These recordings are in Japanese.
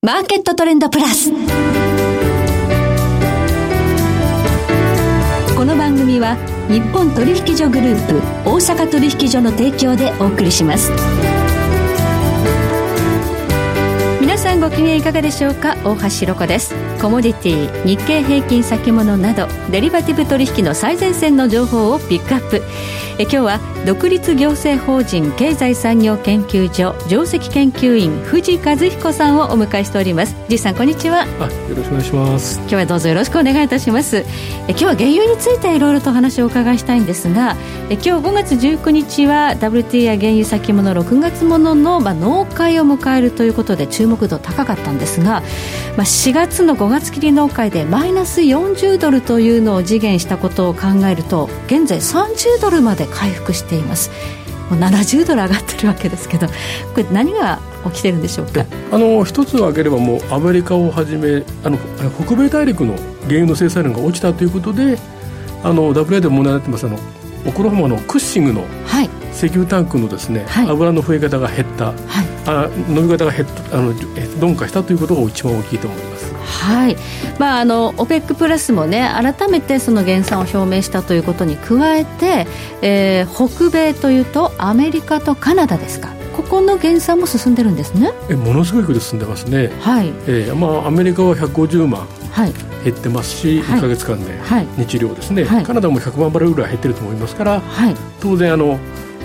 マーケットトレンドプラス。この番組は日本取引所グループ大阪取引所の提供でお送りします。皆さんご機嫌いかがでしょうか？大橋ろ子ですコモディティ日経平均先物などデリバティブ取引の最前線の情報をピックアップ。え今日は独立行政法人経済産業研究所上席研究員藤和彦さんをお迎えしております。藤さんこんにちは。あよろしくお願いします。今日はどうぞよろしくお願いいたします。え今日は原油についていろいろとお話をお伺いしたいんですがえ今日5月19日は WTI 原油先物6月ものの、まあ、納会を迎えるということで注目度高かったんですが、まあ、4月の5月切り納会でマイナス40ドルというのを次元したことを考えると現在30ドルまで回復しています。もう70ドル上がってるわけですけどこれ何が起きてるんでしょうか？あの一つ挙げればもうアメリカをはじめあの北米大陸の原油の生産量が落ちたということであの WA で問題になってますあのオクラホマのクッシングの石油タンクのですね、はい、油の増え方が減った、はい、あ伸び方が減ったあの鈍化したということが一番大きいと思います。はい。まあ、あの OPEC プラスもね改めてその減産を表明したということに加えて、えー、北米というとアメリカとカナダですか。ここの減産も進んでるんですね。えものすごいこと進んでますね、はい。えーまあ、アメリカは150万、はい。減ってますし、はい、1か月間で日量ですね、はい、カナダも100万バレルぐらい減ってると思いますから、はい、当然あの、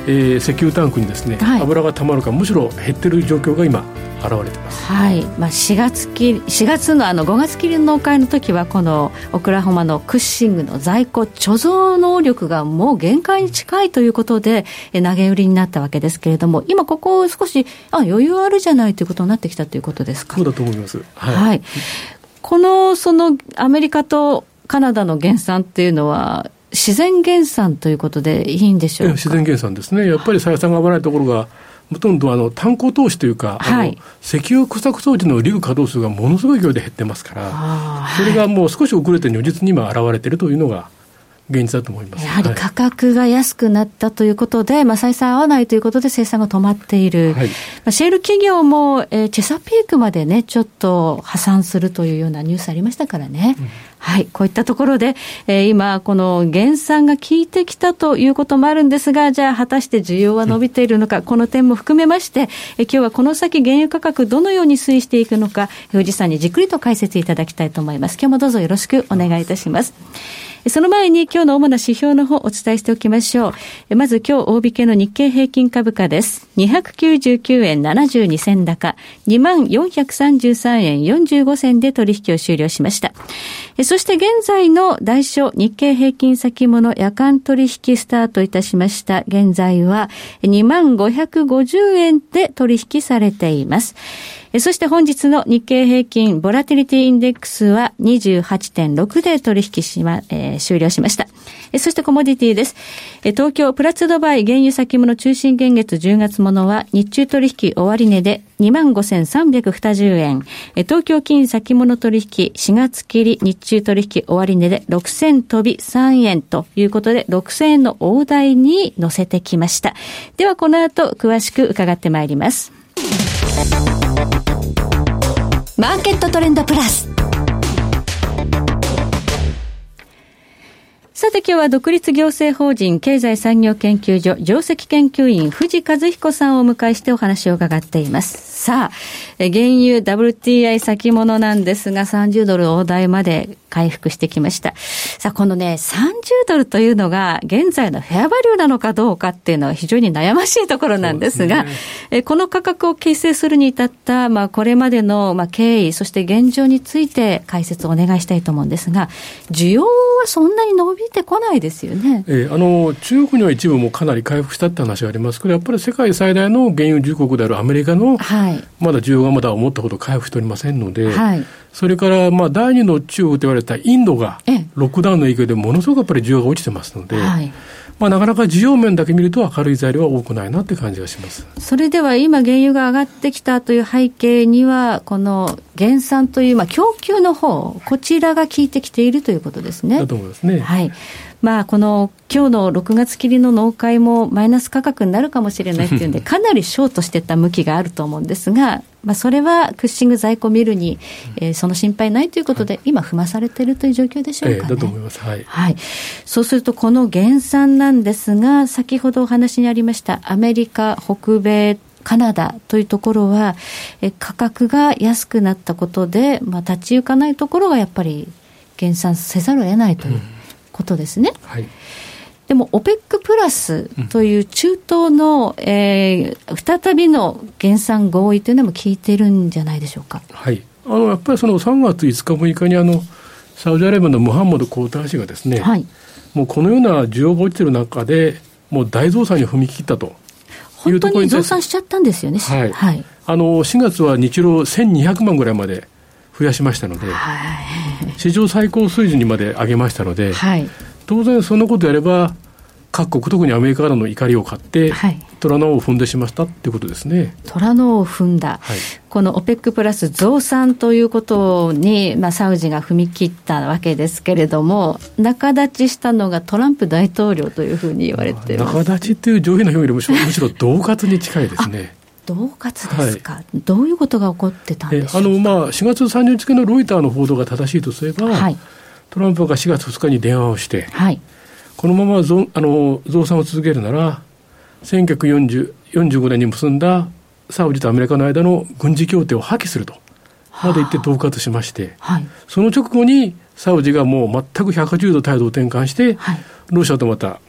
えー、石油タンクにですね、はい、油がたまるかむしろ減ってる状況が今現れてます、はい。まあ、4月き4月のあの5月切りの納会の時はこのオクラホマのクッシングの在庫貯蔵能力がもう限界に近いということで投げ売りになったわけですけれども今ここ少しあ余裕あるじゃないということになってきたということですか？そうだと思います、はい、はい、このそのアメリカとカナダの減産っていうのは自然減産ということでいいんでしょうか？自然減産ですね。やっぱり採算が合わないところがほとんどあの炭鉱投資というか、はい、石油掘削装置のリグ稼働数がものすごい量で減ってますから、それがもう少し遅れて如実に今現れているというのが、現実だと思います。やはり価格が安くなったということで、はい、まあ、採算合わないということで生産が止まっている、はい、まあ、シェール企業も、えー、チェサピークまでね、ちょっと破産するというようなニュースありましたからね。うんはい、こういったところで、えー、今、この減産が効いてきたということもあるんですが、じゃあ、果たして需要は伸びているのか、この点も含めまして、えー、今日はこの先、原油価格、どのように推移していくのか、藤さんにじっくりと解説いただきたいと思います。今日もどうぞよろしくお願いいたします。その前に今日の主な指標の方をお伝えしておきましょう。まず今日大引けの日経平均株価です。299円72銭高、2433円45銭で取引を終了しました。そして現在の代償日経平均先物夜間取引スタートいたしました。現在は2550円で取引されています。そして本日の日経平均ボラティリティインデックスは28.6で取引しま、えー、終了しました。そしてコモディティです。東京プラツドバイ原油先物中心現月10月ものは日中取引終値で25,320円。東京金先物取引4月切り日中取引終値で6000飛び3円ということで6000円の大台に乗せてきました。ではこの後詳しく伺ってまいります。マーケットトレンドプラス。さて今日は独立行政法人経済産業研究所上席研究員藤和彦さんをお迎えしてお話を伺っています。さあ、原油 WTI 先物なんですが30ドル大台まで回復してきました。さあ、このね、30ドルというのが現在のフェアバリューなのかどうかっていうのは非常に悩ましいところなんですが、すね、えこの価格を形成するに至った、まあ、これまでの、まあ、経緯、そして現状について解説をお願いしたいと思うんですが、需要はそんなに伸びてこないですよね。えー、あの、中国には一部もかなり回復したって話がありますけど、やっぱり世界最大の原油重国であるアメリカの、はい、まだ需要がまだ思ったほど回復しておりませんので、はいそれから、まあ、第二の中国と言われたインドが、ロックダウンの影響でものすごくやっぱり需要が落ちてますので、はい、まあ、なかなか需要面だけ見ると明るい材料は多くないなって感じがします。それでは今、原油が上がってきたという背景には、この減産という、まあ、供給の方こちらが効いてきているということですね。だと思いますね。はい。まあ、この今日の6月切りの農会もマイナス価格になるかもしれないっていうんで、かなりショートしてた向きがあると思うんですが、まあ、それはクッシング在庫見るに、えー、その心配ないということで、今、踏まされているという状況でしょうか、ね、だと思います、はい、はい、そうすると、この減産なんですが、先ほどお話にありました、アメリカ、北米、カナダというところは、え価格が安くなったことで、まあ、立ち行かないところがやっぱり減産せざるを得ないということですね。うん、はいでも、OPEC プラスという中東の、えー、再びの減産合意というのも効いてるんじゃないでしょうか。はい、あのやっぱりその3月5日、6日にあのサウジアラビアのムハンマド皇太子がですね、はい、もうこのような需要が落ちてる中で、もう大増産に踏み切ったと。本当に増産しちゃったんですよね、はい、はい、あの4月は日露1200万ぐらいまで増やしましたので、はい、史上最高水準にまで上げましたので、はい、当然そんなことやれば、各国、特にアメリカからの怒りを買って、はい、虎の尾を踏んでしまったっていうことですね。虎の尾を踏んだ、はい、この OPEC プラス増産ということに、まあ、サウジが踏み切ったわけですけれども、仲立ちしたのがトランプ大統領というふうに言われて仲立ちっていう上品な表現より むしろむしろ恫喝に近いですね。恫喝ですか、はい、どういうことが起こってたんでしょうあの、まあ、4月30日付のロイターの報道が正しいとすれば、はい、トランプが4月2日に電話をして、はい、このまま増あの増産を続けるなら、1945年に結んだサウジとアメリカの間の軍事協定を破棄するとまで言って恫喝しまして、はい、その直後にサウジがもう全く180度態度を転換して、はい、ロシアとまた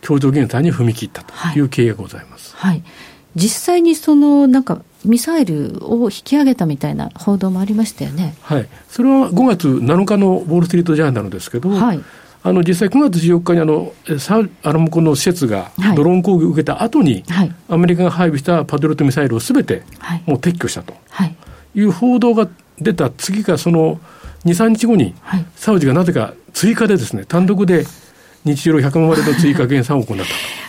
共同減産に踏み切ったという経緯がございます。はい、実際にそのなんかミサイルを引き上げたみたいな報道もありましたよね。はい。それは5月7日のウォール・ストリート・ジャーナルですけど、はい、あの実際9月14日にあのサアラムコの施設がドローン攻撃を受けた後に、はい、アメリカが配備したパトロットミサイルをすべてもう撤去したと。い。う報道が出た次かその2、3日後に、サウジがなぜか追加でですね、単独で日量100万割の追加減産を行った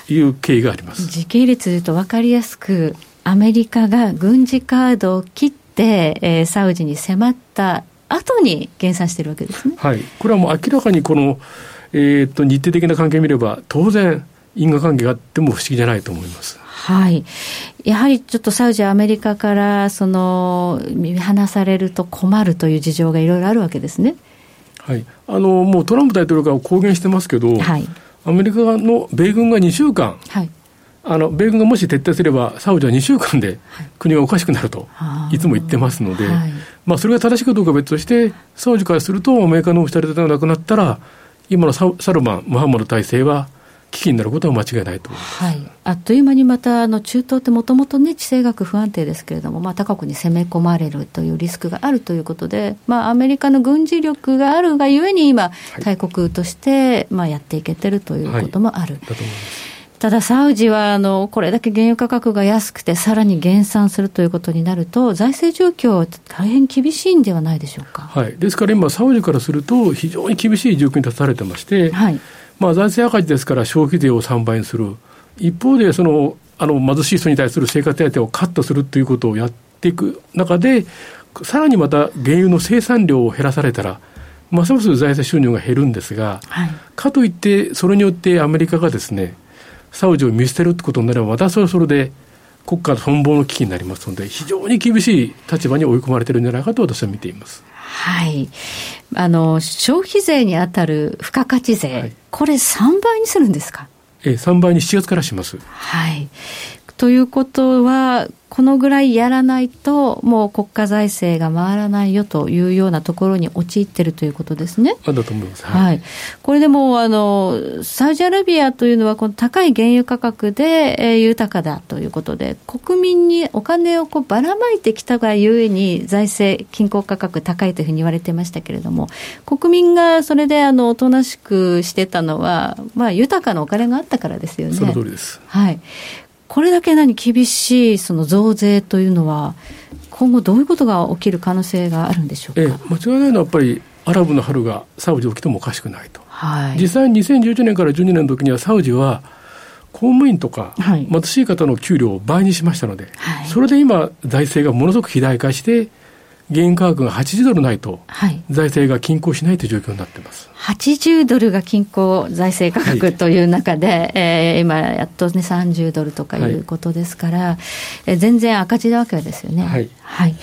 という経緯があります。時系列でいうと分かりやすく、アメリカが軍事カードを切って、えー、サウジに迫った後に減産してるわけですね。はい。これはもう明らかにこの、えー、っと、日程的な関係を見れば、当然、因果関係があっても不思議じゃないと思います。はい。やはりちょっとサウジアメリカから、その、見放されると困るという事情がいろいろあるわけですね。はい。あの、もうトランプ大統領が公言してますけど、はい。アメリカの米軍が2週間、はい。あの米軍がもし撤退すれば、サウジは2週間で国がおかしくなると、いつも言ってますので、はい、まあ、それが正しいかどうかは別として、サウジからすると、アメリカのオフィシャルがなくなったら、今のササルマン、ムハンマド体制は、危機になることは間違いないと思います、はい、あっという間にまたあの中東ってもともとね地政学不安定ですけれども、まあ、他国に攻め込まれるというリスクがあるということで、まあ、アメリカの軍事力があるがゆえに今、大国として、まあ、やっていけてるということもある。はい、だと思いますただ、サウジはあのこれだけ原油価格が安くて、さらに減産するということになると、財政状況、大変厳しいんではないでしょうか、はい、ですから今、サウジからすると、非常に厳しい状況に立たされてまして、はい。まあ、財政赤字ですから消費税を3倍にする、一方でそのあの貧しい人に対する生活手当をカットするということをやっていく中で、さらにまた原油の生産量を減らされたら、ますます財政収入が減るんですが、はい、かといって、それによってアメリカがですね、サウジを見捨てるってことになれば、またそれはそれで国家存亡の危機になりますので、非常に厳しい立場に追い込まれてるんじゃないかと私は見ています。はい。あの、消費税に当たる付加価値税、はい、これ3倍にするんですか？え3倍に7月からします。はい。ということは、このぐらいやらないと、もう国家財政が回らないよというようなところに陥ってるということですね。だと思います。はい。はい、これでも、あの、サウジアラビアというのは、この高い原油価格で、えー、豊かだということで、国民にお金をこうばらまいてきたがゆえに、財政、均衡価格高いというふうに言われてましたけれども、国民がそれで、あの、おとなしくしてたのは、まあ、豊かなお金があったからですよね。その通りです。はい。これだけ何厳しいその増税というのは、今後どういうことが起きる可能性があるんでしょうか、ええ、間違いないのはやっぱり、アラブの春がサウジ起きてもおかしくないと。はい、実際に2011年から12年の時にはサウジは公務員とか貧しい方の給料を倍にしましたので、はい、それで今財政がものすごく肥大化して原油価格が80ドルないと、財政が均衡しないという状況になってます。80ドルが均衡財政価格という中で、はい、えー、今やっとね30ドルとかいうことですから、はい、え全然赤字なわけですよね。はい、はい。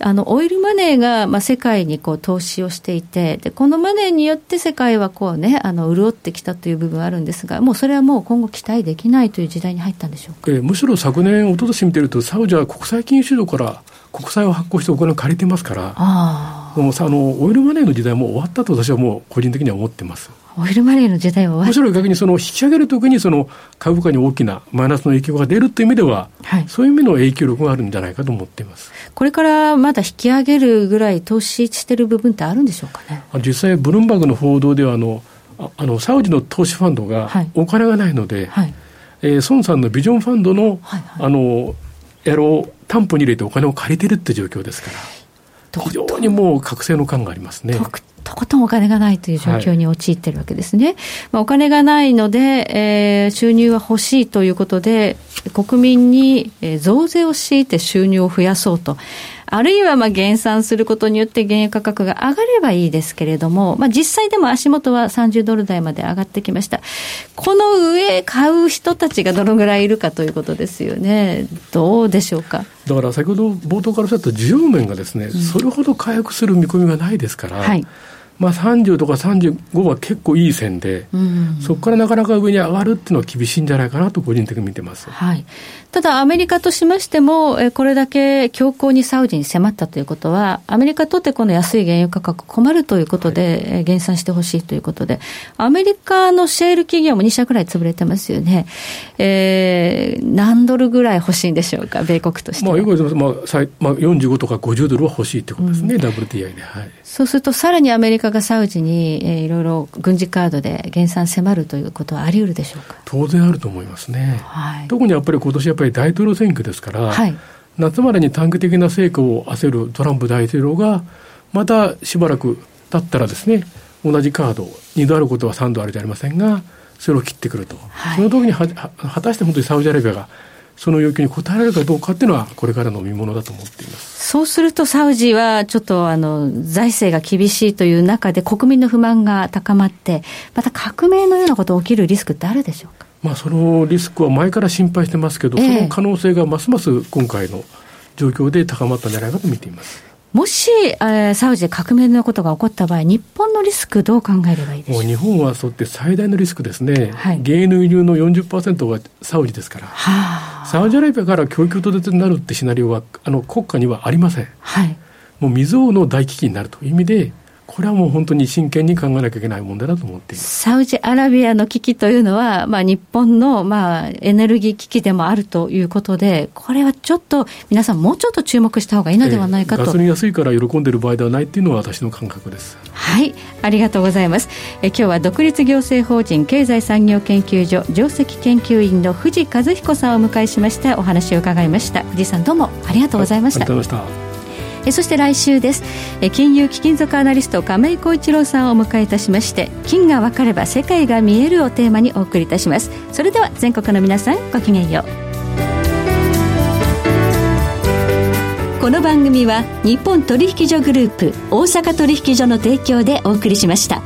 あのオイルマネーが、まあ、世界にこう投資をしていてで、このマネーによって世界はこう、ね、あの潤ってきたという部分はあるんですが、もうそれはもう今後、期待できないという時代に入ったんでしょうか、えー、むしろ昨年、一昨年見てると、サウジは国際金融市場から国債を発行してお金を借りてますから、あもうあのオイルマネーの時代も終わったと私はもう個人的には思ってます。オイルマネーの時代はむしろ逆にその引き上げるときにその株価に大きなマイナスの影響が出るという意味では、はい、そういう意味の影響力があるんじゃないかと思っています。これからまだ引き上げるぐらい投資してる部分ってあるんでしょうかね？実際、ブルームバーグの報道ではあのあのサウジの投資ファンドがお金がないので、はい、えー、孫さんのビジョンファンドのはいはい、あのやろう担保に入れてお金を借りてるって状況ですから、非常にもう覚醒の感がありますね。とことんお金がないという状況に陥ってるわけですね。はい、まあ、お金がないので、えー、収入は欲しいということで、国民に増税を強いて収入を増やそうと。あるいはまあ減産することによって原油価格が上がればいいですけれども、まあ、実際でも足元は30ドル台まで上がってきました。この上買う人たちがどのぐらいいるかということですよね。どうでしょうか？だから先ほど冒頭からおっしゃった需要面がですね、うん、それほど回復する見込みがないですから、はいまあ、30とか35は結構いい線で、そこからなかなか上に上がるっていうのは厳しいんじゃないかなと個人的に見てます、はい、ただ、アメリカとしましても、これだけ強硬にサウジに迫ったということは、アメリカとってこの安い原油価格困るということで、はい、減産してほしいということで、アメリカのシェール企業も2社ぐらい潰れてますよね。えー、何ドルぐらい欲しいんでしょうか、米国としては。まあ、よくまあ、まあ、45とか50ドルは欲しいということですね、うん、WTI で。はい、そうすると、さらにアメリカがサウジに、えー、いろいろ軍事カードで減産迫るということはあり得るでしょうか？当然あると思いますね。はい、特にやっぱり今年ぱり大統領選挙ですから、はい、夏までに短期的な成果を焦るトランプ大統領が、またしばらく経ったらですね、同じカード、2度あることは3度あるじゃありませんが、それを切ってくると、はい、その時には果たして本当にサウジアラビアがその要求に応えられるかどうかっていうのは、これからの見ものだと思っていますそうすると、サウジはちょっとあの財政が厳しいという中で、国民の不満が高まって、また革命のようなこと起きるリスクってあるでしょうか？まあ、そのリスクは前から心配してますけど、その可能性がますます今回の状況で高まったんじゃないかと見ています。もし、えー、サウジで革命のことが起こった場合、日本のリスク、どう考えればいいでしょう？日本はそうって最大のリスクですね、はい、原油の輸入の40%はサウジですから、はあ、サウジアラビアから供給途絶になるってシナリオはあの国家にはありません、はい、もう未曾有の大危機になるという意味で、これはもう本当に真剣に考えなきゃいけない問題だと思っています。サウジアラビアの危機というのは、まあ、日本の、まあ、エネルギー危機でもあるということで、これはちょっと皆さん、もうちょっと注目した方がいいのではないかと、えー、ガソリン安いから喜んでいる場合ではないっていうのは私の感覚です。はいありがとうございます。え今日は独立行政法人経済産業研究所上席研究員の藤和彦さんをお迎えしました。お話を伺いました。藤井さんどうもありがとうございました、ありがとうございましたえそして来週です。え金融貴金属アナリスト亀井浩一郎さんをお迎えいたしまして金が分かれば世界が見えるをテーマにお送りいたします。それでは全国の皆さんごきげんよう。この番組は日本取引所グループ大阪取引所の提供でお送りしました。